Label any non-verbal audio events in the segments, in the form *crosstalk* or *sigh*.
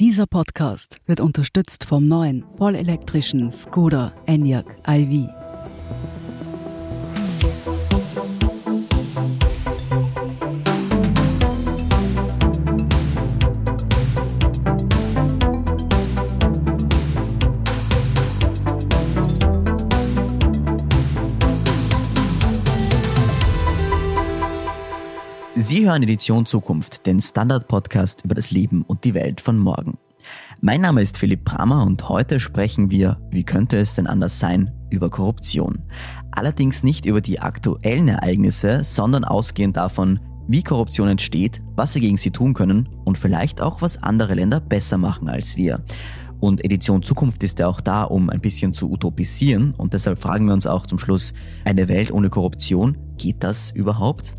Dieser Podcast wird unterstützt vom neuen vollelektrischen Skoda Enyaq iV. Sie hören Edition Zukunft, den Standard-Podcast über das Leben und die Welt von morgen. Mein Name ist Philipp Bramer und heute sprechen wir, wie könnte es denn anders sein, über Korruption. Allerdings nicht über die aktuellen Ereignisse, sondern ausgehend davon, wie Korruption entsteht, was wir gegen sie tun können und vielleicht auch, was andere Länder besser machen als wir. Und Edition Zukunft ist ja auch da, um ein bisschen zu utopisieren und deshalb fragen wir uns auch zum Schluss, eine Welt ohne Korruption, geht das überhaupt?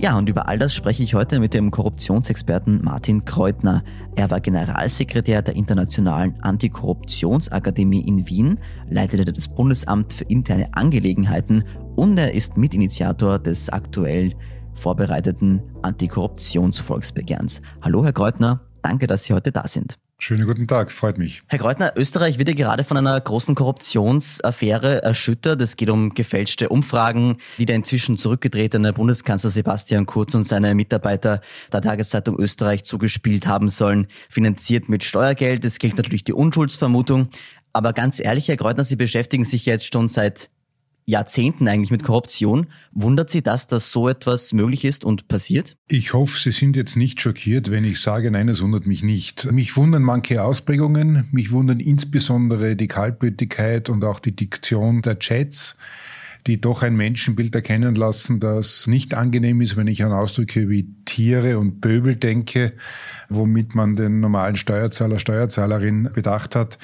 Ja, und über all das spreche ich heute mit dem Korruptionsexperten Martin Kreutner. Er war Generalsekretär der Internationalen Antikorruptionsakademie in Wien, leitete das Bundesamt für interne Angelegenheiten und er ist Mitinitiator des aktuell vorbereiteten Antikorruptionsvolksbegehrens. Hallo, Herr Kreutner, danke, dass Sie heute da sind. Schönen guten Tag, freut mich. Herr Kreutner, Österreich wird ja gerade von einer großen Korruptionsaffäre erschüttert. Es geht um gefälschte Umfragen, die der inzwischen zurückgetretene Bundeskanzler Sebastian Kurz und seine Mitarbeiter der Tageszeitung Österreich zugespielt haben sollen, finanziert mit Steuergeld. Es gilt natürlich die Unschuldsvermutung. Aber ganz ehrlich, Herr Kreutner, Sie beschäftigen sich jetzt schon seit Jahrzehnten eigentlich mit Korruption. Wundert Sie das, dass so etwas möglich ist und passiert? Ich hoffe, Sie sind jetzt nicht schockiert, wenn ich sage, nein, es wundert mich nicht. Mich wundern manche Ausprägungen, mich wundern insbesondere die Kaltblütigkeit und auch die Diktion der Chats die doch ein Menschenbild erkennen lassen, das nicht angenehm ist, wenn ich an Ausdrücke wie Tiere und Pöbel denke, womit man den normalen Steuerzahler, Steuerzahlerin bedacht hat.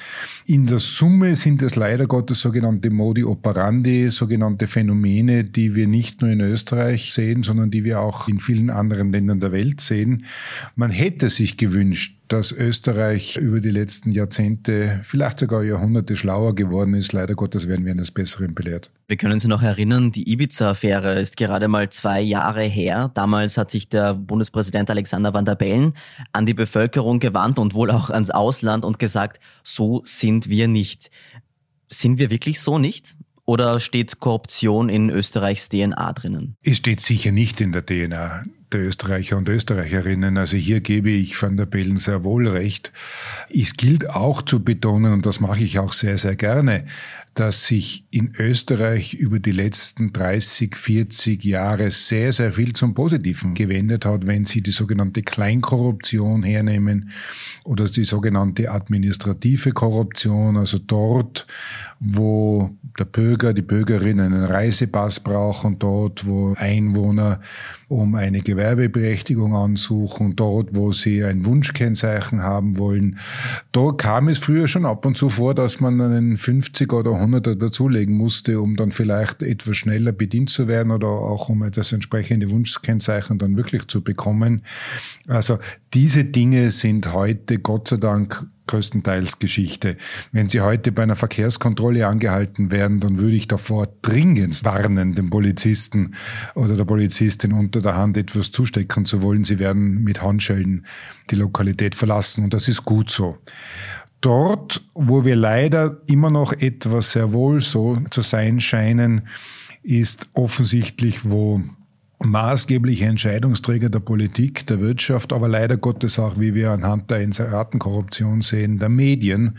In der Summe sind es leider Gottes sogenannte Modi operandi, sogenannte Phänomene, die wir nicht nur in Österreich sehen, sondern die wir auch in vielen anderen Ländern der Welt sehen. Man hätte sich gewünscht, dass Österreich über die letzten Jahrzehnte, vielleicht sogar Jahrhunderte schlauer geworden ist. Leider Gottes werden wir eines Besseren belehrt. Wir können Sie noch erinnern, die Ibiza-Affäre ist gerade mal zwei Jahre her. Damals hat sich der Bundespräsident Alexander Van der Bellen an die Bevölkerung gewandt und wohl auch ans Ausland und gesagt, so sind wir nicht. Sind wir wirklich so nicht? Oder steht Korruption in Österreichs DNA drinnen? Es steht sicher nicht in der DNA der Österreicher und Österreicherinnen. Also hier gebe ich Van der Bellen sehr wohl recht. Es gilt auch zu betonen, und das mache ich auch sehr, sehr gerne, dass sich in Österreich über die letzten 30, 40 Jahre sehr, sehr viel zum Positiven gewendet hat, wenn Sie die sogenannte Kleinkorruption hernehmen oder die sogenannte administrative Korruption, also dort, wo der Bürger, die Bürgerin einen Reisepass braucht und dort, wo Einwohner um eine Gewerbeberechtigung ansuchen, dort, wo sie ein Wunschkennzeichen haben wollen. Da kam es früher schon ab und zu vor, dass man einen 50 oder 100er dazulegen musste, um dann vielleicht etwas schneller bedient zu werden oder auch um das entsprechende Wunschkennzeichen dann wirklich zu bekommen. Also diese Dinge sind heute Gott sei Dank größtenteils Geschichte. Wenn Sie heute bei einer Verkehrskontrolle angehalten werden, dann würde ich davor dringend warnen, dem Polizisten oder der Polizistin unter der Hand etwas zustecken zu wollen. Sie werden mit Handschellen die Lokalität verlassen und das ist gut so. Dort, wo wir leider immer noch etwas sehr wohl so zu sein scheinen, ist offensichtlich, wo maßgebliche Entscheidungsträger der Politik, der Wirtschaft, aber leider Gottes auch, wie wir anhand der Inseratenkorruption sehen, der Medien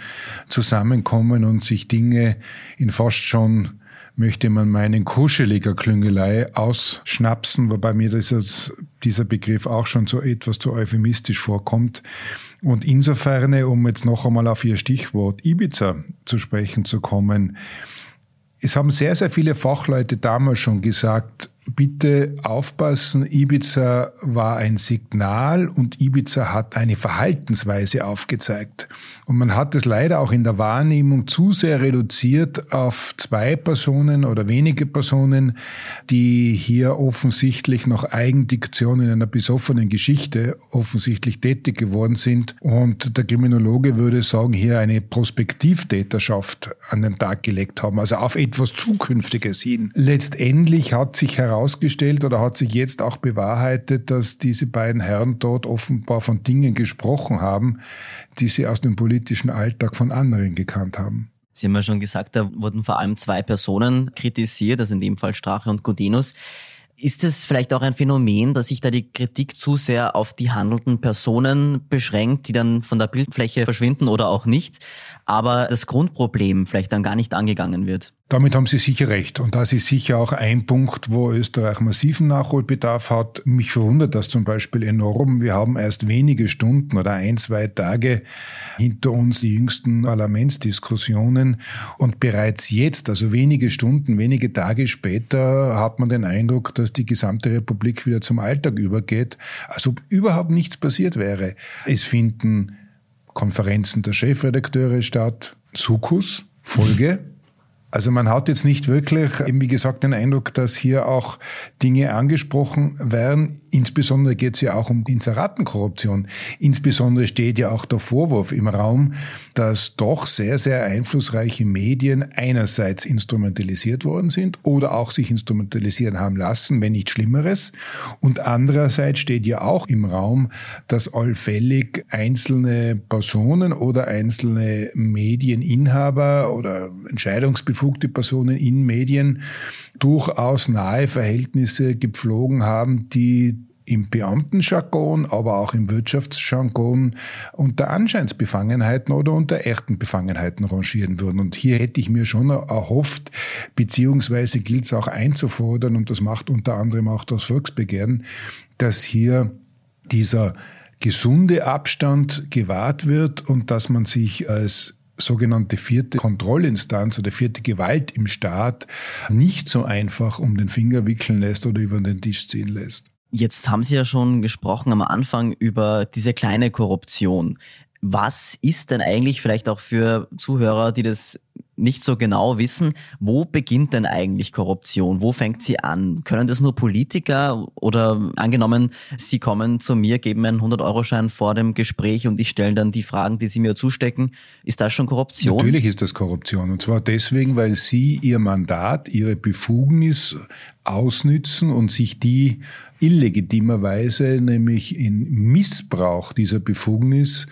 zusammenkommen und sich Dinge in fast schon möchte man meinen kuscheliger Klüngelei ausschnapsen, wobei mir dieses, dieser Begriff auch schon so etwas zu euphemistisch vorkommt. Und insofern, um jetzt noch einmal auf Ihr Stichwort Ibiza zu sprechen zu kommen, es haben sehr, sehr viele Fachleute damals schon gesagt, bitte aufpassen, Ibiza war ein Signal und Ibiza hat eine Verhaltensweise aufgezeigt. Und man hat es leider auch in der Wahrnehmung zu sehr reduziert auf zwei Personen oder wenige Personen, die hier offensichtlich nach Eigendiktion in einer besoffenen Geschichte offensichtlich tätig geworden sind. Und der Kriminologe würde sagen, hier eine Prospektivtäterschaft an den Tag gelegt haben, also auf etwas Zukünftiges hin. Letztendlich hat sich heraus herausgestellt oder hat sich jetzt auch bewahrheitet, dass diese beiden Herren dort offenbar von Dingen gesprochen haben, die sie aus dem politischen Alltag von anderen gekannt haben. Sie haben ja schon gesagt, da wurden vor allem zwei Personen kritisiert, also in dem Fall Strache und Godinus. Ist es vielleicht auch ein Phänomen, dass sich da die Kritik zu sehr auf die handelnden Personen beschränkt, die dann von der Bildfläche verschwinden oder auch nicht, aber das Grundproblem vielleicht dann gar nicht angegangen wird? Damit haben Sie sicher recht. Und das ist sicher auch ein Punkt, wo Österreich massiven Nachholbedarf hat. Mich verwundert das zum Beispiel enorm. Wir haben erst wenige Stunden oder ein, zwei Tage hinter uns die jüngsten Parlamentsdiskussionen. Und bereits jetzt, also wenige Stunden, wenige Tage später, hat man den Eindruck, dass die gesamte Republik wieder zum Alltag übergeht, als ob überhaupt nichts passiert wäre. Es finden Konferenzen der Chefredakteure statt, Sukus, Folge. *laughs* Also man hat jetzt nicht wirklich, wie gesagt, den Eindruck, dass hier auch Dinge angesprochen werden. Insbesondere geht es ja auch um Inseratenkorruption. Insbesondere steht ja auch der Vorwurf im Raum, dass doch sehr, sehr einflussreiche Medien einerseits instrumentalisiert worden sind oder auch sich instrumentalisieren haben lassen, wenn nicht Schlimmeres. Und andererseits steht ja auch im Raum, dass allfällig einzelne Personen oder einzelne Medieninhaber oder Entscheidungsbefugnisse befugte Personen in Medien durchaus nahe Verhältnisse gepflogen haben, die im Beamtenjargon, aber auch im Wirtschaftsjargon unter Anscheinsbefangenheiten oder unter echten Befangenheiten rangieren würden. Und hier hätte ich mir schon erhofft, beziehungsweise gilt es auch einzufordern, und das macht unter anderem auch das Volksbegehren, dass hier dieser gesunde Abstand gewahrt wird und dass man sich als sogenannte vierte Kontrollinstanz oder vierte Gewalt im Staat nicht so einfach um den Finger wickeln lässt oder über den Tisch ziehen lässt. Jetzt haben Sie ja schon gesprochen am Anfang über diese kleine Korruption. Was ist denn eigentlich vielleicht auch für Zuhörer, die das nicht so genau wissen, wo beginnt denn eigentlich Korruption? Wo fängt sie an? Können das nur Politiker oder angenommen, Sie kommen zu mir, geben mir einen 100-Euro-Schein vor dem Gespräch und ich stelle dann die Fragen, die Sie mir zustecken. Ist das schon Korruption? Natürlich ist das Korruption. Und zwar deswegen, weil Sie Ihr Mandat, Ihre Befugnis ausnützen und sich die illegitimerweise, nämlich in Missbrauch dieser Befugnis,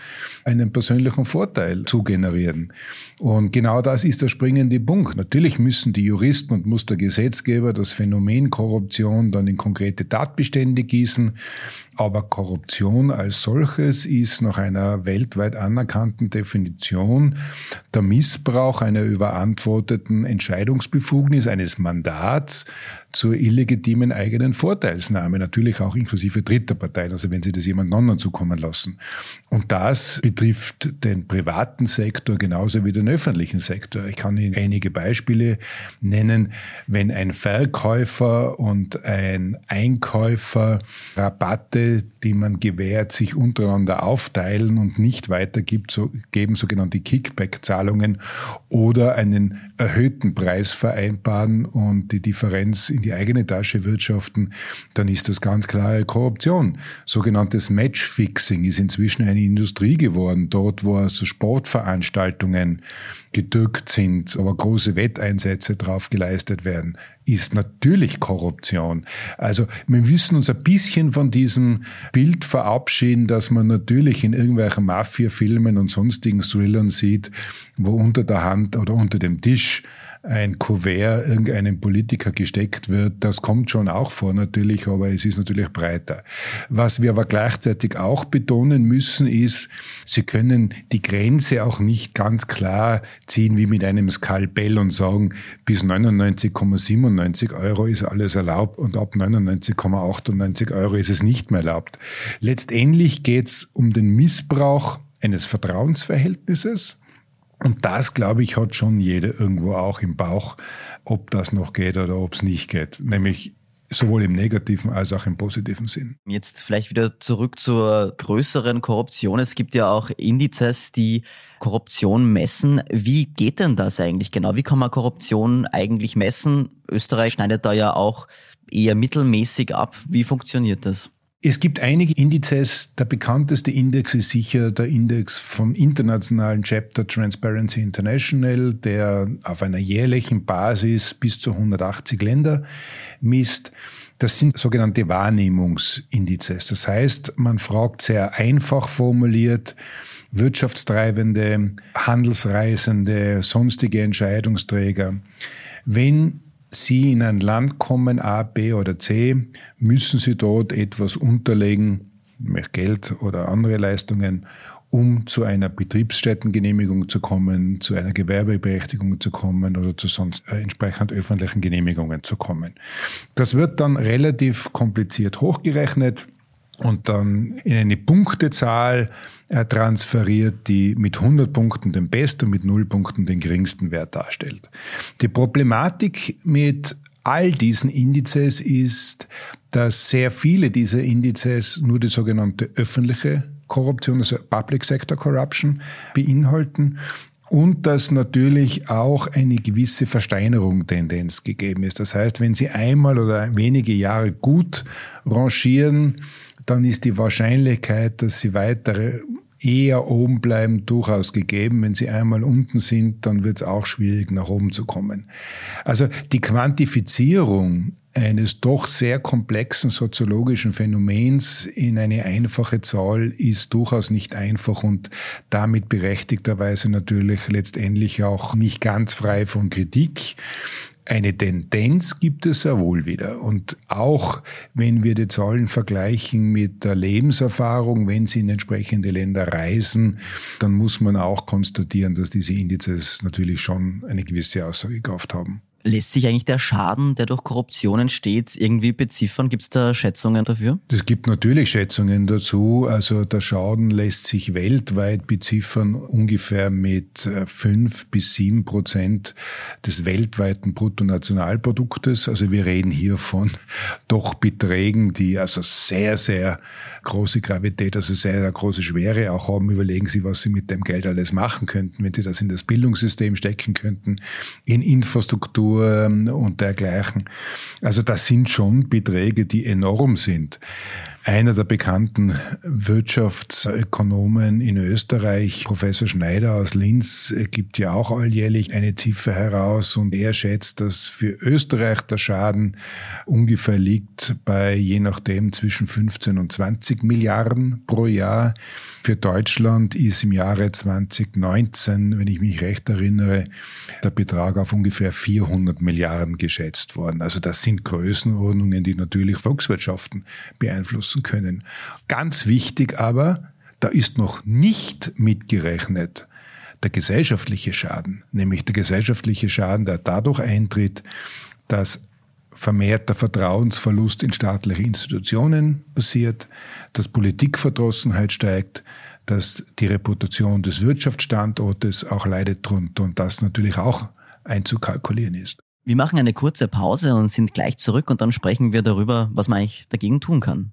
einen persönlichen Vorteil zu generieren. Und genau das ist der springende Punkt. Natürlich müssen die Juristen und muss der Gesetzgeber das Phänomen Korruption dann in konkrete Tatbestände gießen. Aber Korruption als solches ist nach einer weltweit anerkannten Definition der Missbrauch einer überantworteten Entscheidungsbefugnis eines Mandats zur illegitimen eigenen Vorteilsnahme, natürlich auch inklusive dritter Parteien, also wenn sie das jemand anderen zukommen lassen. Und das betrifft den privaten Sektor genauso wie den öffentlichen Sektor. Ich kann Ihnen einige Beispiele nennen. Wenn ein Verkäufer und ein Einkäufer Rabatte, die man gewährt, sich untereinander aufteilen und nicht weitergibt, so, geben sogenannte Kickback-Zahlungen oder einen erhöhten Preis vereinbaren und die Differenz in die eigene Tasche wirtschaften, dann ist das ganz klare Korruption. Sogenanntes Matchfixing ist inzwischen eine Industrie geworden, dort wo also Sportveranstaltungen gedrückt sind, aber große Wetteinsätze drauf geleistet werden, ist natürlich Korruption. Also wir müssen uns ein bisschen von diesem Bild verabschieden, dass man natürlich in irgendwelchen Mafia-Filmen und sonstigen Thrillern sieht, wo unter der Hand oder unter dem Tisch ein Kuvert irgendeinem Politiker gesteckt wird. Das kommt schon auch vor natürlich, aber es ist natürlich breiter. Was wir aber gleichzeitig auch betonen müssen, ist, Sie können die Grenze auch nicht ganz klar ziehen wie mit einem Skalpell und sagen, bis 99,97 Euro ist alles erlaubt und ab 99,98 Euro ist es nicht mehr erlaubt. Letztendlich geht es um den Missbrauch eines Vertrauensverhältnisses und das, glaube ich, hat schon jeder irgendwo auch im Bauch, ob das noch geht oder ob es nicht geht. Nämlich sowohl im negativen als auch im positiven Sinn. Jetzt vielleicht wieder zurück zur größeren Korruption. Es gibt ja auch Indizes, die Korruption messen. Wie geht denn das eigentlich genau? Wie kann man Korruption eigentlich messen? Österreich schneidet da ja auch eher mittelmäßig ab. Wie funktioniert das? Es gibt einige Indizes. Der bekannteste Index ist sicher der Index vom internationalen Chapter Transparency International, der auf einer jährlichen Basis bis zu 180 Länder misst. Das sind sogenannte Wahrnehmungsindizes. Das heißt, man fragt sehr einfach formuliert Wirtschaftstreibende, Handelsreisende, sonstige Entscheidungsträger. Wenn Sie in ein Land kommen, A, B oder C, müssen Sie dort etwas unterlegen, Geld oder andere Leistungen, um zu einer Betriebsstättengenehmigung zu kommen, zu einer Gewerbeberechtigung zu kommen oder zu sonst äh, entsprechend öffentlichen Genehmigungen zu kommen. Das wird dann relativ kompliziert hochgerechnet und dann in eine Punktezahl äh, transferiert, die mit 100 Punkten den besten und mit 0 Punkten den geringsten Wert darstellt. Die Problematik mit all diesen Indizes ist, dass sehr viele dieser Indizes nur die sogenannte öffentliche Korruption, also Public Sector Corruption, beinhalten und dass natürlich auch eine gewisse Versteinerung Tendenz gegeben ist. Das heißt, wenn Sie einmal oder wenige Jahre gut rangieren, dann ist die Wahrscheinlichkeit, dass sie weiter eher oben bleiben, durchaus gegeben. Wenn sie einmal unten sind, dann wird es auch schwierig, nach oben zu kommen. Also die Quantifizierung eines doch sehr komplexen soziologischen Phänomens in eine einfache Zahl ist durchaus nicht einfach und damit berechtigterweise natürlich letztendlich auch nicht ganz frei von Kritik. Eine Tendenz gibt es sehr wohl wieder. Und auch wenn wir die Zahlen vergleichen mit der Lebenserfahrung, wenn Sie in entsprechende Länder reisen, dann muss man auch konstatieren, dass diese Indizes natürlich schon eine gewisse Aussagekraft haben. Lässt sich eigentlich der Schaden, der durch Korruption entsteht, irgendwie beziffern? Gibt es da Schätzungen dafür? Es gibt natürlich Schätzungen dazu. Also der Schaden lässt sich weltweit beziffern ungefähr mit äh, fünf bis sieben Prozent des weltweiten Bruttonationalproduktes. Also wir reden hier von *laughs* doch Beträgen, die also sehr, sehr große Gravität, also sehr, sehr große Schwere auch haben. Überlegen Sie, was Sie mit dem Geld alles machen könnten, wenn Sie das in das Bildungssystem stecken könnten, in Infrastruktur ähm, und dergleichen. Also das sind schon Beträge, die enorm sind. Einer der bekannten Wirtschaftsökonomen in Österreich, Professor Schneider aus Linz, gibt ja auch alljährlich eine Ziffer heraus und er schätzt, dass für Österreich der Schaden ungefähr liegt bei je nachdem zwischen 15 und 20 Milliarden pro Jahr. Für Deutschland ist im Jahre 2019, wenn ich mich recht erinnere, der Betrag auf ungefähr 400 Milliarden geschätzt worden. Also das sind Größenordnungen, die natürlich Volkswirtschaften beeinflussen können. Ganz wichtig aber, da ist noch nicht mitgerechnet der gesellschaftliche Schaden, nämlich der gesellschaftliche Schaden, der dadurch eintritt, dass vermehrter Vertrauensverlust in staatliche Institutionen passiert, dass Politikverdrossenheit steigt, dass die Reputation des Wirtschaftsstandortes auch leidet drunter und das natürlich auch einzukalkulieren ist. Wir machen eine kurze Pause und sind gleich zurück und dann sprechen wir darüber, was man eigentlich dagegen tun kann.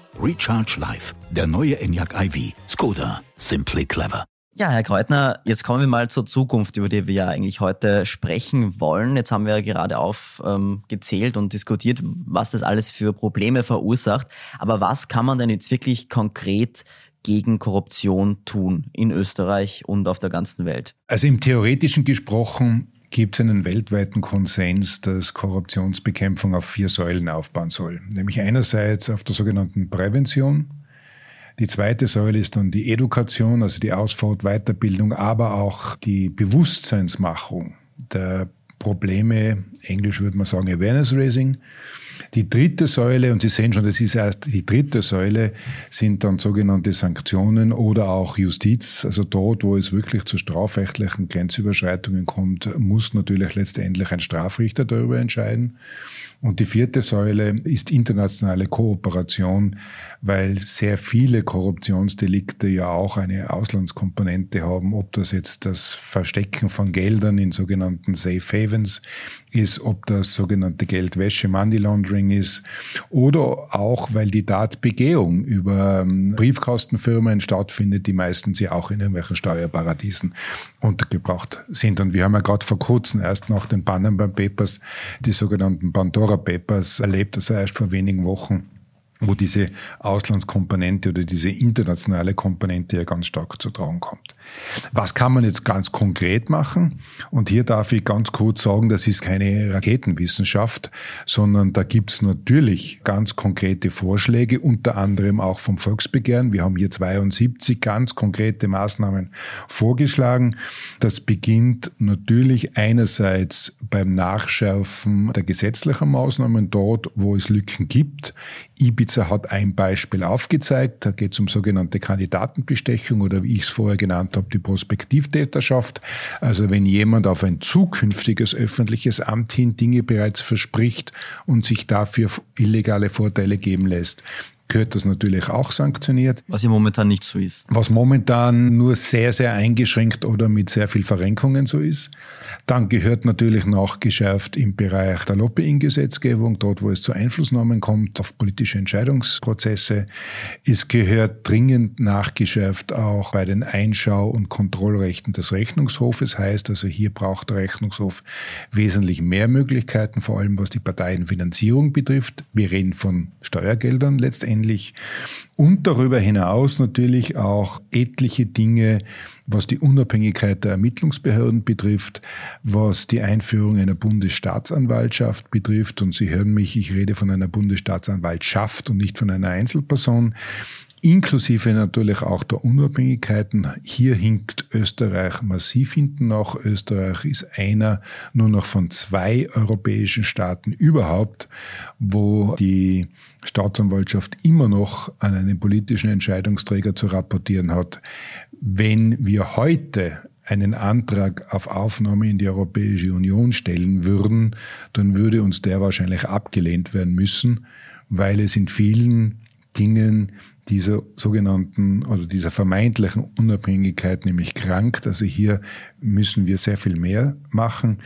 Recharge Life, der neue Enyaq iV. Skoda, simply clever. Ja, Herr Kreutner, jetzt kommen wir mal zur Zukunft, über die wir ja eigentlich heute sprechen wollen. Jetzt haben wir ja gerade aufgezählt ähm, und diskutiert, was das alles für Probleme verursacht. Aber was kann man denn jetzt wirklich konkret gegen Korruption tun in Österreich und auf der ganzen Welt? Also im theoretischen gesprochen gibt es einen weltweiten Konsens, dass Korruptionsbekämpfung auf vier Säulen aufbauen soll. Nämlich einerseits auf der sogenannten Prävention, die zweite Säule ist dann die Education, also die Ausfahrt, Weiterbildung, aber auch die Bewusstseinsmachung der Probleme, englisch würde man sagen Awareness Raising. Die dritte Säule, und Sie sehen schon, das ist erst die dritte Säule, sind dann sogenannte Sanktionen oder auch Justiz. Also dort, wo es wirklich zu strafrechtlichen Grenzüberschreitungen kommt, muss natürlich letztendlich ein Strafrichter darüber entscheiden. Und die vierte Säule ist internationale Kooperation, weil sehr viele Korruptionsdelikte ja auch eine Auslandskomponente haben, ob das jetzt das Verstecken von Geldern in sogenannten Safe Havens ist, ob das sogenannte Geldwäsche, Money Laundering ist oder auch, weil die Tatbegehung über ähm, Briefkastenfirmen stattfindet, die meistens ja auch in irgendwelchen Steuerparadiesen untergebracht sind. Und wir haben ja gerade vor kurzem erst nach den Panama Papers die sogenannten Pandora Papers erlebt, also erst vor wenigen Wochen wo diese Auslandskomponente oder diese internationale Komponente ja ganz stark zu tragen kommt. Was kann man jetzt ganz konkret machen? Und hier darf ich ganz kurz sagen, das ist keine Raketenwissenschaft, sondern da gibt's natürlich ganz konkrete Vorschläge, unter anderem auch vom Volksbegehren. Wir haben hier 72 ganz konkrete Maßnahmen vorgeschlagen. Das beginnt natürlich einerseits beim Nachschärfen der gesetzlichen Maßnahmen dort, wo es Lücken gibt. Ibiza hat ein Beispiel aufgezeigt. Da geht es um sogenannte Kandidatenbestechung oder wie ich es vorher genannt habe, die Prospektivtäterschaft. Also wenn jemand auf ein zukünftiges öffentliches Amt hin Dinge bereits verspricht und sich dafür illegale Vorteile geben lässt, gehört das natürlich auch sanktioniert. Was ja momentan nicht so ist. Was momentan nur sehr, sehr eingeschränkt oder mit sehr viel Verrenkungen so ist. Dann gehört natürlich nachgeschärft im Bereich der Lobbying-Gesetzgebung, dort wo es zu Einflussnahmen kommt auf politische Entscheidungsprozesse. Es gehört dringend nachgeschärft auch bei den Einschau- und Kontrollrechten des Rechnungshofes. Heißt also, hier braucht der Rechnungshof wesentlich mehr Möglichkeiten, vor allem was die Parteienfinanzierung betrifft. Wir reden von Steuergeldern letztendlich ähnlich. Und darüber hinaus natürlich auch etliche Dinge, was die Unabhängigkeit der Ermittlungsbehörden betrifft, was die Einführung einer Bundesstaatsanwaltschaft betrifft. Und Sie hören mich, ich rede von einer Bundesstaatsanwaltschaft und nicht von einer Einzelperson inklusive natürlich auch der Unabhängigkeiten. Hier hinkt Österreich massiv hinten nach. Österreich ist einer nur noch von zwei europäischen Staaten überhaupt, wo die Staatsanwaltschaft immer noch an einen politischen Entscheidungsträger zu rapportieren hat. Wenn wir heute einen Antrag auf Aufnahme in die Europäische Union stellen würden, dann würde uns der wahrscheinlich abgelehnt werden müssen, weil es in vielen Dingen dieser sogenannten oder dieser vermeintlichen Unabhängigkeit nämlich krankt. Also hier müssen wir sehr viel mehr machen.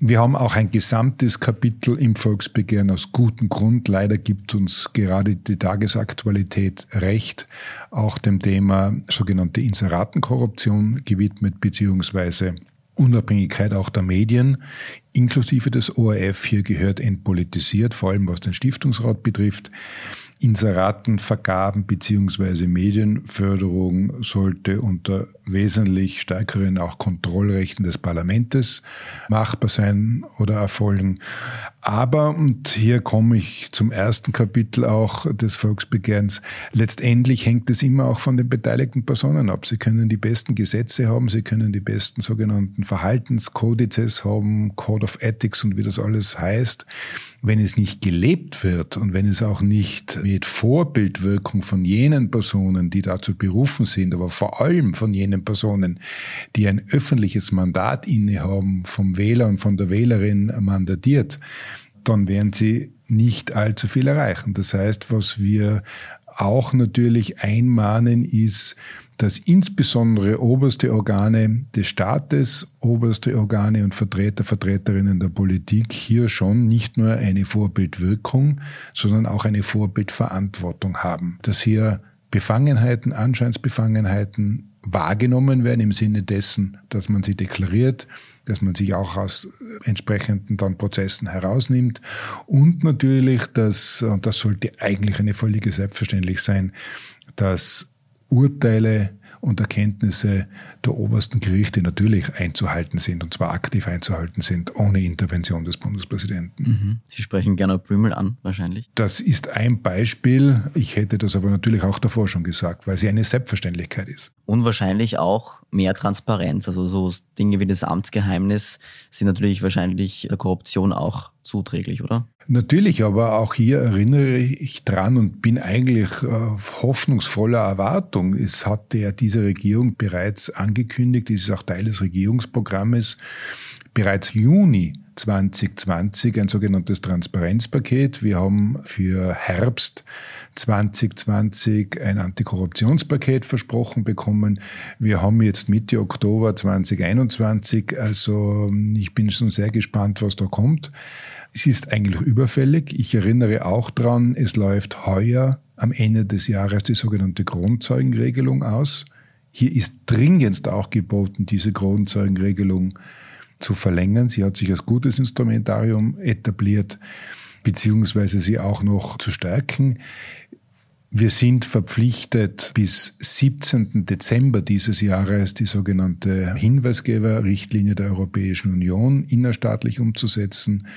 Wir haben auch ein gesamtes Kapitel im Volksbegehren aus gutem Grund. Leider gibt uns gerade die Tagesaktualität recht, auch dem Thema sogenannte Inseratenkorruption gewidmet, beziehungsweise Unabhängigkeit auch der Medien, inklusive des ORF. Hier gehört entpolitisiert, vor allem was den Stiftungsrat betrifft. Inseratenvergaben beziehungsweise Medienförderung sollte unter wesentlich stärkeren auch Kontrollrechten des Parlaments machbar sein oder erfolgen. Aber, und hier komme ich zum ersten Kapitel auch des Volksbegehrens, letztendlich hängt es immer auch von den beteiligten Personen ab. Sie können die besten Gesetze haben, sie können die besten sogenannten Verhaltenskodizes haben, Code of Ethics und wie das alles heißt. Wenn es nicht gelebt wird und wenn es auch nicht mit Vorbildwirkung von jenen Personen, die dazu berufen sind, aber vor allem von jenen Personen, die ein öffentliches Mandat innehaben, vom Wähler und von der Wählerin mandatiert, dann werden sie nicht allzu viel erreichen. Das heißt, was wir auch natürlich einmahnen, ist, dass insbesondere oberste Organe des Staates, oberste Organe und Vertreter, Vertreterinnen der Politik hier schon nicht nur eine Vorbildwirkung, sondern auch eine Vorbildverantwortung haben. Dass hier Befangenheiten, Anscheinsbefangenheiten wahrgenommen werden im Sinne dessen, dass man sie deklariert, dass man sich auch aus entsprechenden dann Prozessen herausnimmt. Und natürlich, dass, und das sollte eigentlich eine völlige Selbstverständlich sein, dass Urteile und Erkenntnisse der obersten Gerichte natürlich einzuhalten sind, und zwar aktiv einzuhalten sind, ohne Intervention des Bundespräsidenten. Mhm. Sie sprechen gerne Blümel an, wahrscheinlich. Das ist ein Beispiel. Ich hätte das aber natürlich auch davor schon gesagt, weil sie eine Selbstverständlichkeit ist. Unwahrscheinlich auch mehr Transparenz. Also so Dinge wie das Amtsgeheimnis sind natürlich wahrscheinlich der Korruption auch zuträglich, oder? Natürlich, aber auch hier erinnere ich dran und bin eigentlich äh, hoffnungsvoller Erwartung. Es hatte ja diese Regierung bereits angekündigt, es ist auch Teil des Regierungsprogrammes, bereits Juni 2020 ein sogenanntes Transparenzpaket. Wir haben für Herbst 2020 ein Antikorruptionspaket versprochen bekommen. Wir haben jetzt Mitte Oktober 2021. Also ich bin schon sehr gespannt, was da kommt. Es ist eigentlich überfällig. Ich erinnere auch dran, es läuft heuer am Ende des Jahres die sogenannte Grundzeugenregelung aus. Hier ist dringendst auch geboten, diese Grundzeugenregelung zu verlängern. Sie hat sich als gutes Instrumentarium etabliert, beziehungsweise sie auch noch zu stärken. Wir sind verpflichtet, bis 17. Dezember dieses Jahres die sogenannte Hinweisgeberrichtlinie der Europäischen Union innerstaatlich umzusetzen.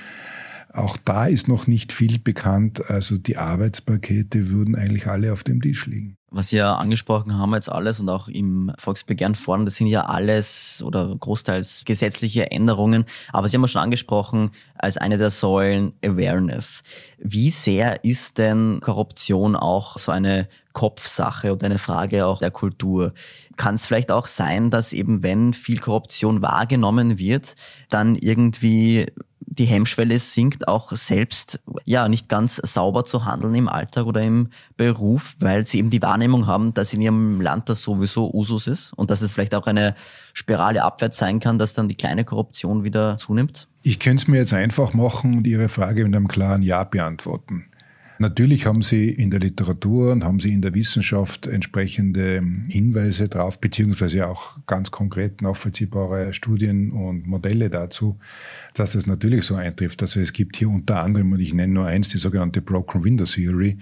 Auch da ist noch nicht viel bekannt. Also die Arbeitspakete würden eigentlich alle auf dem Tisch liegen. Was Sie ja angesprochen haben jetzt alles und auch im Volksbegehren fordern, das sind ja alles oder großteils gesetzliche Änderungen. Aber Sie haben ja schon angesprochen, als eine der Säulen Awareness. Wie sehr ist denn Korruption auch so eine Kopfsache oder eine Frage auch der Kultur? Kann es vielleicht auch sein, dass eben wenn viel Korruption wahrgenommen wird, dann irgendwie die Hemmschwelle sinkt, auch selbst ja nicht ganz sauber zu handeln im Alltag oder im Beruf, weil sie eben die Wahrnehmung haben, dass in ihrem Land das sowieso Usus ist und dass es vielleicht auch eine Spirale abwärts sein kann, dass dann die kleine Korruption wieder zunimmt? Ich könnte es mir jetzt einfach machen und Ihre Frage mit einem klaren Ja beantworten. Natürlich haben Sie in der Literatur und haben Sie in der Wissenschaft entsprechende Hinweise drauf, beziehungsweise auch ganz konkret nachvollziehbare Studien und Modelle dazu, dass es natürlich so eintrifft. Also es gibt hier unter anderem, und ich nenne nur eins, die sogenannte Broken Window Theory,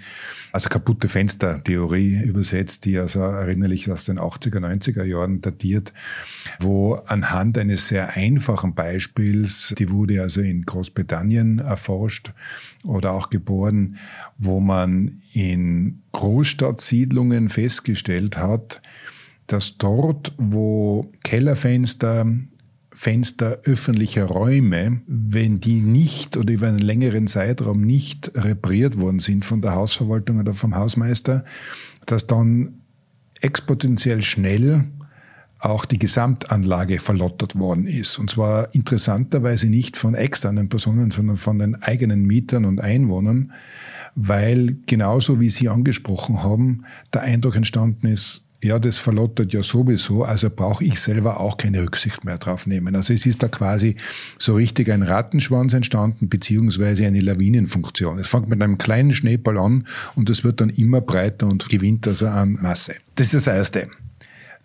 also kaputte Fenstertheorie übersetzt, die also erinnerlich aus den 80er, 90er Jahren datiert, wo anhand eines sehr einfachen Beispiels, die wurde also in Großbritannien erforscht oder auch geboren, wo man in Großstadtsiedlungen festgestellt hat, dass dort, wo Kellerfenster Fenster öffentlicher Räume, wenn die nicht oder über einen längeren Zeitraum nicht repariert worden sind von der Hausverwaltung oder vom Hausmeister, dass dann exponentiell schnell auch die Gesamtanlage verlottert worden ist. Und zwar interessanterweise nicht von externen Personen, sondern von den eigenen Mietern und Einwohnern, weil genauso wie Sie angesprochen haben, der Eindruck entstanden ist, ja, das verlottert ja sowieso, also brauche ich selber auch keine Rücksicht mehr drauf nehmen. Also es ist da quasi so richtig ein Rattenschwanz entstanden, beziehungsweise eine Lawinenfunktion. Es fängt mit einem kleinen Schneeball an und es wird dann immer breiter und gewinnt also an Masse. Das ist das Erste.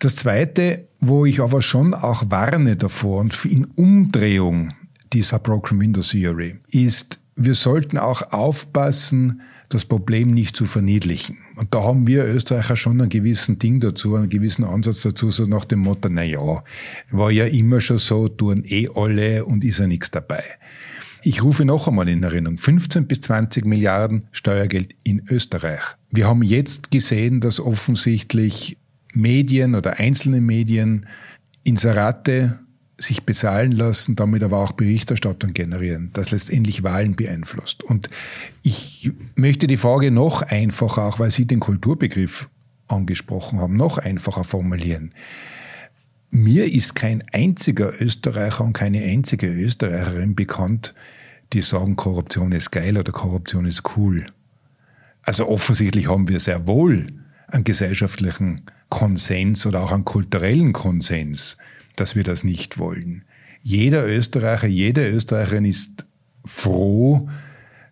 Das Zweite, wo ich aber schon auch warne davor und in Umdrehung dieser Broken Window Theory, ist, wir sollten auch aufpassen, das Problem nicht zu verniedlichen. Und da haben wir Österreicher schon einen gewissen Ding dazu, einen gewissen Ansatz dazu, so nach dem Motto, na ja, war ja immer schon so, tun eh alle und ist ja nichts dabei. Ich rufe noch einmal in Erinnerung, 15 bis 20 Milliarden Steuergeld in Österreich. Wir haben jetzt gesehen, dass offensichtlich Medien oder einzelne Medien Inserate sich bezahlen lassen, damit aber auch Berichterstattung generieren, das letztendlich Wahlen beeinflusst. Und ich möchte die Frage noch einfacher, auch weil Sie den Kulturbegriff angesprochen haben, noch einfacher formulieren. Mir ist kein einziger Österreicher und keine einzige Österreicherin bekannt, die sagen, Korruption ist geil oder Korruption ist cool. Also offensichtlich haben wir sehr wohl einen gesellschaftlichen Konsens oder auch einen kulturellen Konsens, dass wir das nicht wollen. Jeder Österreicher, jede Österreicherin ist froh,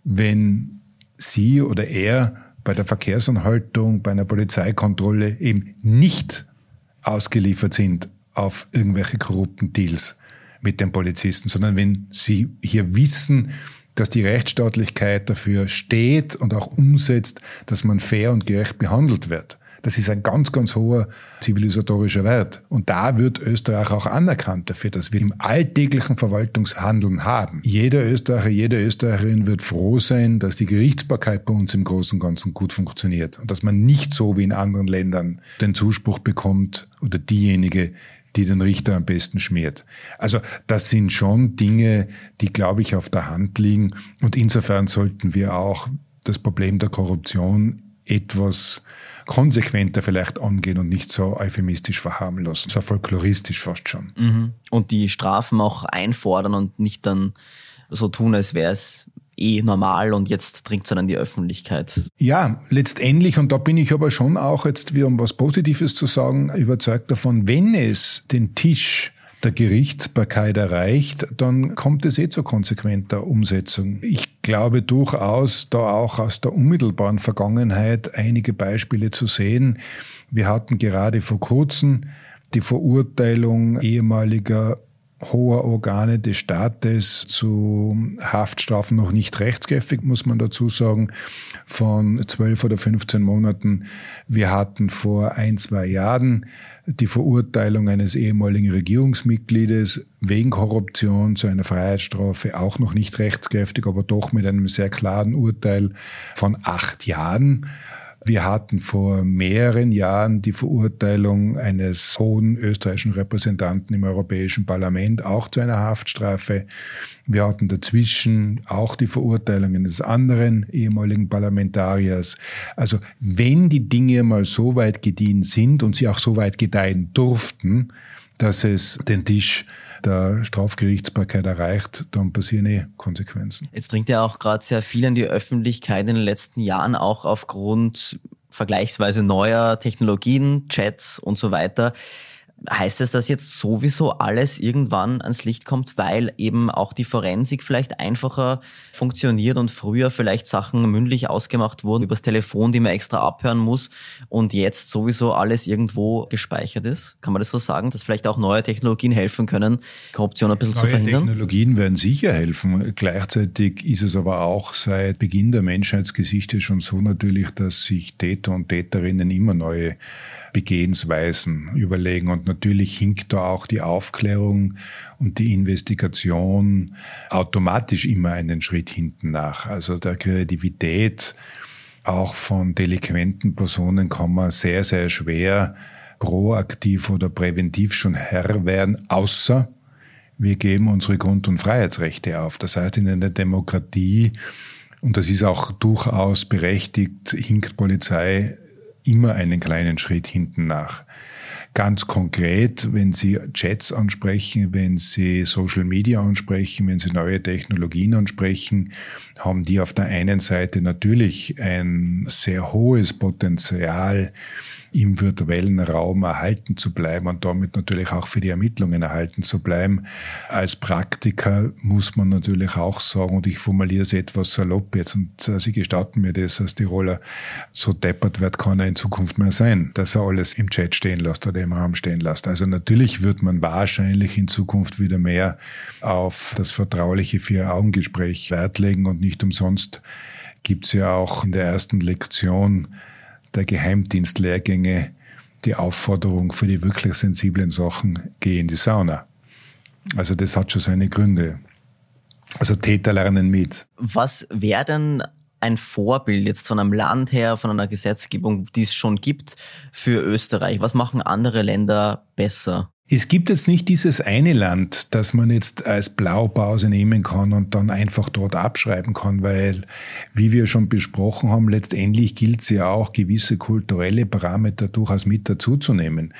wenn sie oder er bei der Verkehrsanhaltung, bei einer Polizeikontrolle eben nicht ausgeliefert sind auf irgendwelche korrupten Deals mit den Polizisten, sondern wenn sie hier wissen, dass die Rechtsstaatlichkeit dafür steht und auch umsetzt, dass man fair und gerecht behandelt wird. Das ist ein ganz, ganz hoher zivilisatorischer Wert. Und da wird Österreich auch anerkannt dafür, dass wir im alltäglichen Verwaltungshandeln haben. Jeder Österreicher, jede Österreicherin wird froh sein, dass die Gerichtsbarkeit bei uns im Großen und Ganzen gut funktioniert und dass man nicht so wie in anderen Ländern den Zuspruch bekommt oder diejenige, die den Richter am besten schmiert. Also das sind schon Dinge, die, glaube ich, auf der Hand liegen. Und insofern sollten wir auch das Problem der Korruption etwas konsequenter vielleicht angehen und nicht so euphemistisch verharmlosen, so folkloristisch fast schon. Mhm. Und die Strafen auch einfordern und nicht dann so tun, als wäre es eh normal und jetzt dringt es dann in die Öffentlichkeit. Ja, letztendlich, und da bin ich aber schon auch jetzt wieder, um was Positives zu sagen, überzeugt davon, wenn es den Tisch der Gerichtsbarkeit erreicht, dann kommt es eh zur konsequenter Umsetzung. Ich glaube durchaus, da auch aus der unmittelbaren Vergangenheit einige Beispiele zu sehen. Wir hatten gerade vor kurzem die Verurteilung ehemaliger hoher Organe des Staates zu Haftstrafen noch nicht rechtskräftig, muss man dazu sagen, von zwölf oder 15 Monaten. Wir hatten vor ein, zwei Jahren die Verurteilung eines ehemaligen Regierungsmitgliedes wegen Korruption zu einer Freiheitsstrafe auch noch nicht rechtskräftig, aber doch mit einem sehr klaren Urteil von acht Jahren. Wir hatten vor mehreren Jahren die Verurteilung eines hohen österreichischen Repräsentanten im Europäischen Parlament auch zu einer Haftstrafe. Wir hatten dazwischen auch die Verurteilung eines anderen ehemaligen Parlamentariers. Also wenn die Dinge mal so weit gediehen sind und sie auch so weit gedeihen durften, dass es den Tisch der Strafgerichtsbarkeit erreicht, dann passieren eh Konsequenzen. Jetzt dringt ja auch gerade sehr viel in die Öffentlichkeit in den letzten Jahren, auch aufgrund vergleichsweise neuer Technologien, Chats und so weiter. Heißt es, dass jetzt sowieso alles irgendwann ans Licht kommt, weil eben auch die Forensik vielleicht einfacher funktioniert und früher vielleicht Sachen mündlich ausgemacht wurden übers Telefon, die man extra abhören muss und jetzt sowieso alles irgendwo gespeichert ist? Kann man das so sagen, dass vielleicht auch neue Technologien helfen können, Korruption ein bisschen neue zu verhindern? Technologien werden sicher helfen. Gleichzeitig ist es aber auch seit Beginn der Menschheitsgeschichte schon so natürlich, dass sich Täter und Täterinnen immer neue Begehensweisen überlegen. Und natürlich hinkt da auch die Aufklärung und die Investigation automatisch immer einen Schritt hinten nach. Also der Kreativität auch von delinquenten Personen kann man sehr, sehr schwer proaktiv oder präventiv schon Herr werden, außer wir geben unsere Grund- und Freiheitsrechte auf. Das heißt, in einer Demokratie, und das ist auch durchaus berechtigt, hinkt Polizei immer einen kleinen Schritt hinten nach. Ganz konkret, wenn Sie Chats ansprechen, wenn Sie Social Media ansprechen, wenn Sie neue Technologien ansprechen, haben die auf der einen Seite natürlich ein sehr hohes Potenzial, im virtuellen Raum erhalten zu bleiben und damit natürlich auch für die Ermittlungen erhalten zu bleiben. Als Praktiker muss man natürlich auch sagen, und ich formuliere es etwas salopp jetzt, und äh, Sie gestatten mir das als Tiroler, so deppert wird kann er in Zukunft mehr sein, dass er alles im Chat stehen lässt oder im Raum stehen lässt. Also natürlich wird man wahrscheinlich in Zukunft wieder mehr auf das vertrauliche Vier-Augen-Gespräch Wert legen und nicht umsonst gibt es ja auch in der ersten Lektion der Geheimdienstlehrgänge die Aufforderung für die wirklich sensiblen Sachen, geh in die Sauna. Also das hat schon seine Gründe. Also Täter lernen mit. Was wäre denn ein Vorbild jetzt von einem Land her, von einer Gesetzgebung, die es schon gibt für Österreich? Was machen andere Länder besser? Es gibt jetzt nicht dieses eine Land, das man jetzt als Blaupause nehmen kann und dann einfach dort abschreiben kann, weil, wie wir schon besprochen haben, letztendlich gilt es ja auch, gewisse kulturelle Parameter durchaus mit dazuzunehmen.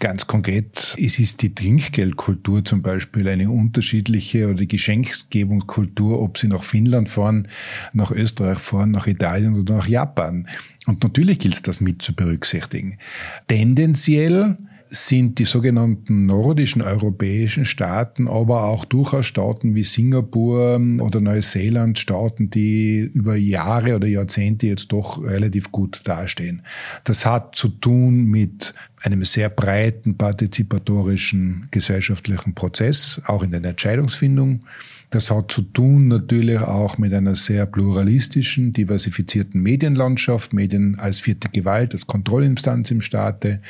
Ganz konkret, es ist die Trinkgeldkultur zum Beispiel eine unterschiedliche oder die Geschenkgebungskultur, ob sie nach Finnland fahren, nach Österreich fahren, nach Italien oder nach Japan. Und natürlich gilt es, das mit zu berücksichtigen. Tendenziell sind die sogenannten nordischen europäischen Staaten, aber auch durchaus Staaten wie Singapur oder Neuseeland, Staaten, die über Jahre oder Jahrzehnte jetzt doch relativ gut dastehen. Das hat zu tun mit einem sehr breiten partizipatorischen gesellschaftlichen Prozess, auch in der Entscheidungsfindung. Das hat zu tun natürlich auch mit einer sehr pluralistischen, diversifizierten Medienlandschaft, Medien als vierte Gewalt, als Kontrollinstanz im Staate.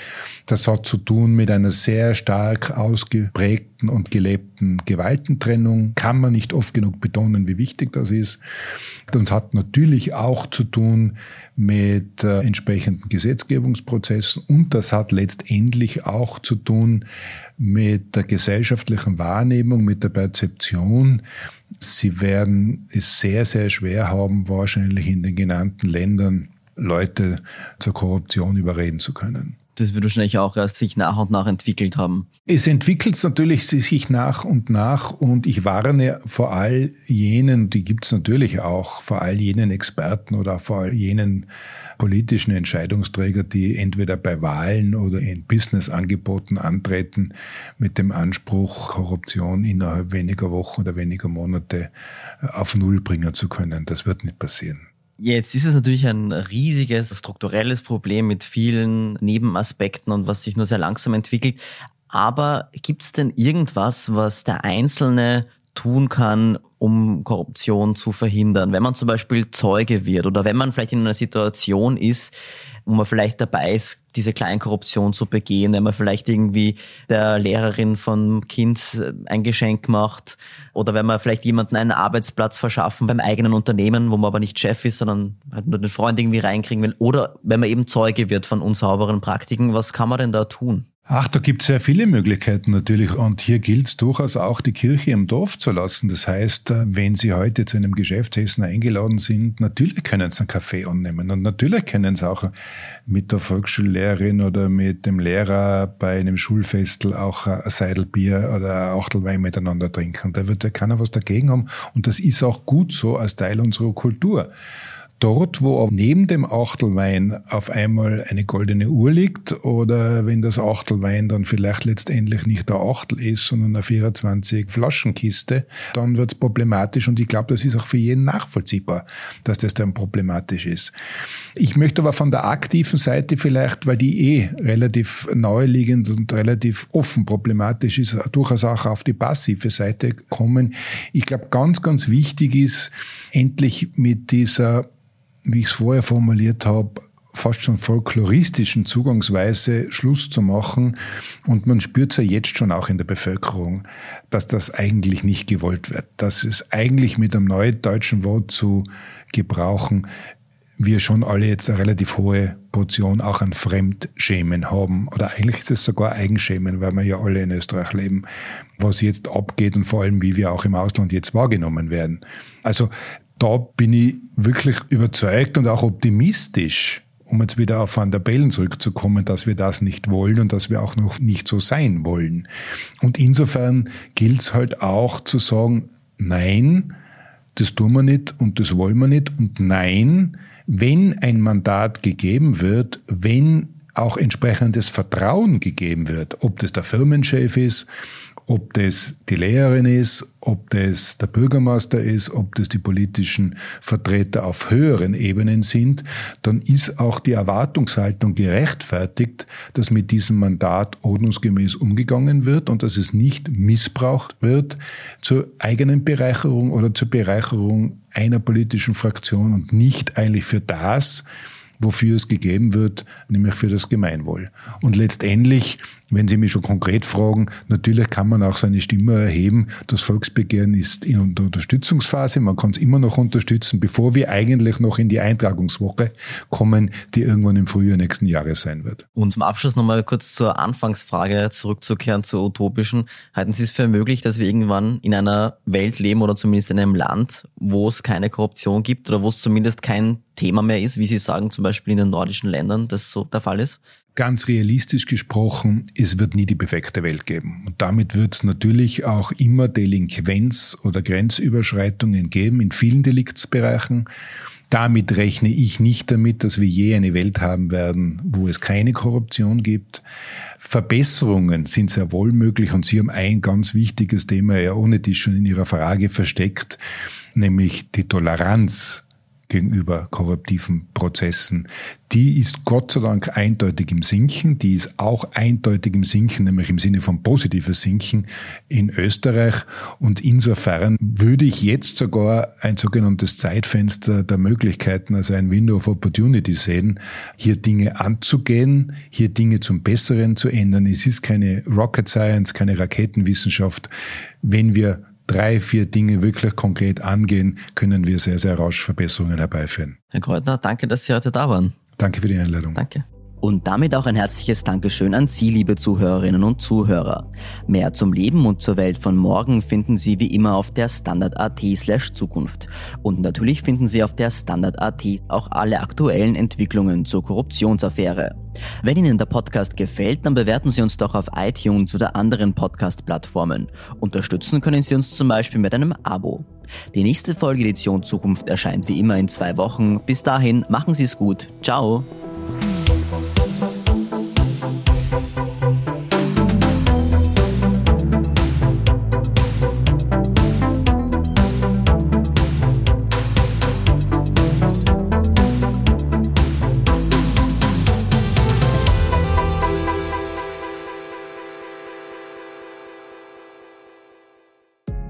Das hat zu tun mit einer sehr stark ausgeprägten und gelebten Gewaltentrennung. Kann man nicht oft genug betonen, wie wichtig das ist. Und hat natürlich auch zu tun mit äh, entsprechenden Gesetzgebungsprozessen. Und das hat letztendlich auch zu tun mit der gesellschaftlichen Wahrnehmung, mit der Perzeption. Sie werden es sehr, sehr schwer haben, wahrscheinlich in den genannten Ländern Leute zur Korruption überreden zu können das wird wahrscheinlich auch erst sich nach und nach entwickelt haben. Es entwickelt natürlich sich nach und nach und ich warne vor all jenen, die gibt es natürlich auch, vor all jenen Experten oder vor all jenen politischen Entscheidungsträger, die entweder bei Wahlen oder in Businessangeboten antreten mit dem Anspruch, Korruption innerhalb weniger Wochen oder weniger Monate auf Null bringen zu können. Das wird nicht passieren. Jetzt ist es natürlich ein riesiges strukturelles Problem mit vielen Nebenaspekten und was sich nur sehr langsam entwickelt. Aber gibt es denn irgendwas, was der Einzelne tun kann, um Korruption zu verhindern? Wenn man zum Beispiel Zeuge wird oder wenn man vielleicht in einer Situation ist, wo man vielleicht dabei ist, diese Kleinkorruption zu begehen, wenn man vielleicht irgendwie der Lehrerin von Kind ein Geschenk macht oder wenn man vielleicht jemanden einen Arbeitsplatz verschaffen beim eigenen Unternehmen, wo man aber nicht Chef ist, sondern halt nur den Freund irgendwie reinkriegen will oder wenn man eben Zeuge wird von unsauberen Praktiken, was kann man denn da tun? Ach, da gibt es sehr viele Möglichkeiten natürlich. Und hier gilt es durchaus auch, die Kirche im Dorf zu lassen. Das heißt, äh, wenn Sie heute zu einem Geschäftsessen eingeladen sind, natürlich können Sie einen Kaffee annehmen. Und natürlich können Sie auch mit der Volksschullehrerin oder mit dem Lehrer bei einem Schulfestel auch ein Seidelbier oder ein Achtelwein miteinander trinken. Da wird ja keiner was dagegen haben. Und das ist auch gut so als Teil unserer Kultur. Dort, wo neben dem Achtelwein auf einmal eine goldene Uhr liegt oder wenn das Achtelwein dann vielleicht letztendlich nicht der Achtel ist, sondern eine 24 Flaschenkiste, dann wird es problematisch und ich glaube, das ist auch für jeden nachvollziehbar, dass das dann problematisch ist. Ich möchte aber von der aktiven Seite vielleicht, weil die eh relativ naheliegend und relativ offen problematisch ist, durchaus auch auf die passive Seite kommen. Ich glaube, ganz, ganz wichtig ist, endlich mit dieser wie ich es vorher formuliert habe, fast schon folkloristischen Zugangsweise Schluss zu machen. Und man spürt es ja jetzt schon auch in der Bevölkerung, dass das eigentlich nicht gewollt wird. Dass es eigentlich mit einem neuen deutschen Wort zu gebrauchen, wir schon alle jetzt eine relativ hohe Portion auch an Fremdschämen haben. Oder eigentlich ist es sogar Eigenschämen, weil wir ja alle in Österreich leben, was jetzt abgeht und vor allem, wie wir auch im Ausland jetzt wahrgenommen werden. Also da bin ich wirklich überzeugt und auch optimistisch, um jetzt wieder auf Van der Bellen zurückzukommen, dass wir das nicht wollen und dass wir auch noch nicht so sein wollen. Und insofern gilt es halt auch zu sagen, nein, das tun wir nicht und das wollen wir nicht und nein, wenn ein Mandat gegeben wird, wenn auch entsprechendes Vertrauen gegeben wird, ob das der Firmenchef ist, ob das die Lehrerin ist, ob das der Bürgermeister ist, ob das die politischen Vertreter auf höheren Ebenen sind, dann ist auch die Erwartungshaltung gerechtfertigt, dass mit diesem Mandat ordnungsgemäß umgegangen wird und dass es nicht missbraucht wird zur eigenen Bereicherung oder zur Bereicherung einer politischen Fraktion und nicht eigentlich für das, wofür es gegeben wird, nämlich für das Gemeinwohl. Und letztendlich wenn Sie mich schon konkret fragen, natürlich kann man auch seine Stimme erheben. Das Volksbegehren ist in der Unterstützungsphase. Man kann es immer noch unterstützen, bevor wir eigentlich noch in die Eintragungswoche kommen, die irgendwann im Frühjahr nächsten Jahres sein wird. Und zum Abschluss nochmal kurz zur Anfangsfrage zurückzukehren, zur utopischen. Halten Sie es für möglich, dass wir irgendwann in einer Welt leben oder zumindest in einem Land, wo es keine Korruption gibt oder wo es zumindest kein Thema mehr ist, wie Sie sagen, zum Beispiel in den nordischen Ländern, das so der Fall ist? Ganz realistisch gesprochen, es wird nie die perfekte Welt geben. Und damit wird es natürlich auch immer Delinquenz oder Grenzüberschreitungen geben in vielen Deliktsbereichen. Damit rechne ich nicht damit, dass wir je eine Welt haben werden, wo es keine Korruption gibt. Verbesserungen sind sehr wohl möglich und Sie haben ein ganz wichtiges Thema ja ohne die schon in Ihrer Frage versteckt, nämlich die Toleranz gegenüber korruptiven Prozessen, die ist Gott sei Dank eindeutig im Sinken. Die ist auch eindeutig im Sinken, nämlich im Sinne von positives Sinken in Österreich. Und insofern würde ich jetzt sogar ein sogenanntes Zeitfenster der Möglichkeiten, also ein Window of Opportunity sehen, hier Dinge anzugehen, hier Dinge zum Besseren zu ändern. Es ist keine Rocket Science, keine Raketenwissenschaft. Wenn wir drei, vier Dinge wirklich konkret angehen, können wir sehr, sehr rasch Verbesserungen herbeiführen. Herr Kreutner, danke, dass Sie heute da waren. Danke für die Einladung. Danke. Und damit auch ein herzliches Dankeschön an Sie, liebe Zuhörerinnen und Zuhörer. Mehr zum Leben und zur Welt von morgen finden Sie wie immer auf der Standard.at slash Zukunft. Und natürlich finden Sie auf der Standard.at auch alle aktuellen Entwicklungen zur Korruptionsaffäre. Wenn Ihnen der Podcast gefällt, dann bewerten Sie uns doch auf iTunes oder anderen Podcast-Plattformen. Unterstützen können Sie uns zum Beispiel mit einem Abo. Die nächste Folge Edition Zukunft erscheint wie immer in zwei Wochen. Bis dahin, machen Sie es gut. Ciao.